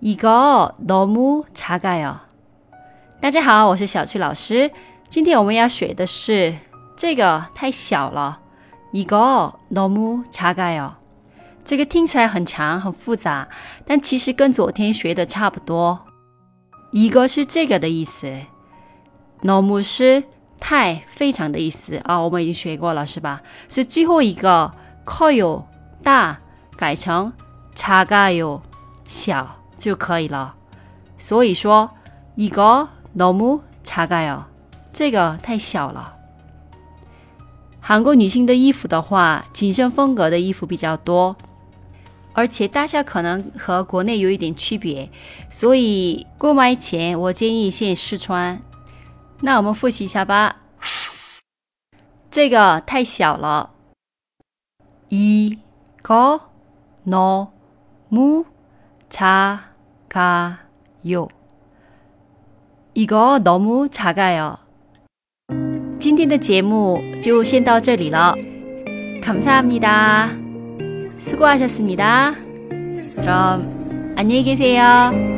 이거너무작아 요。 大家好，我是小趣老师。今天我们要学的是这个太小了。이거너무작아 요。 这个听起来很长很复杂，但其实跟昨天学的差不多。一个是这个的意思，너무是太非常的意思啊，我们已经学过了是吧？所以最后一个커요大改成작아 요小。 就可以了。所以说，一个너무작아 요， 这个太小了。韩国女性的衣服的话，紧身风格的衣服比较多，而且大小可能和国内有一点区别，所以购买前我建议先试穿。那我们复习一下吧。这个太小了。一个너무작 가요. 이거 너무 작아요. 今天的节目就先到这里了。감사합니다. 수고하셨습니다. 그럼 안녕히 계세요.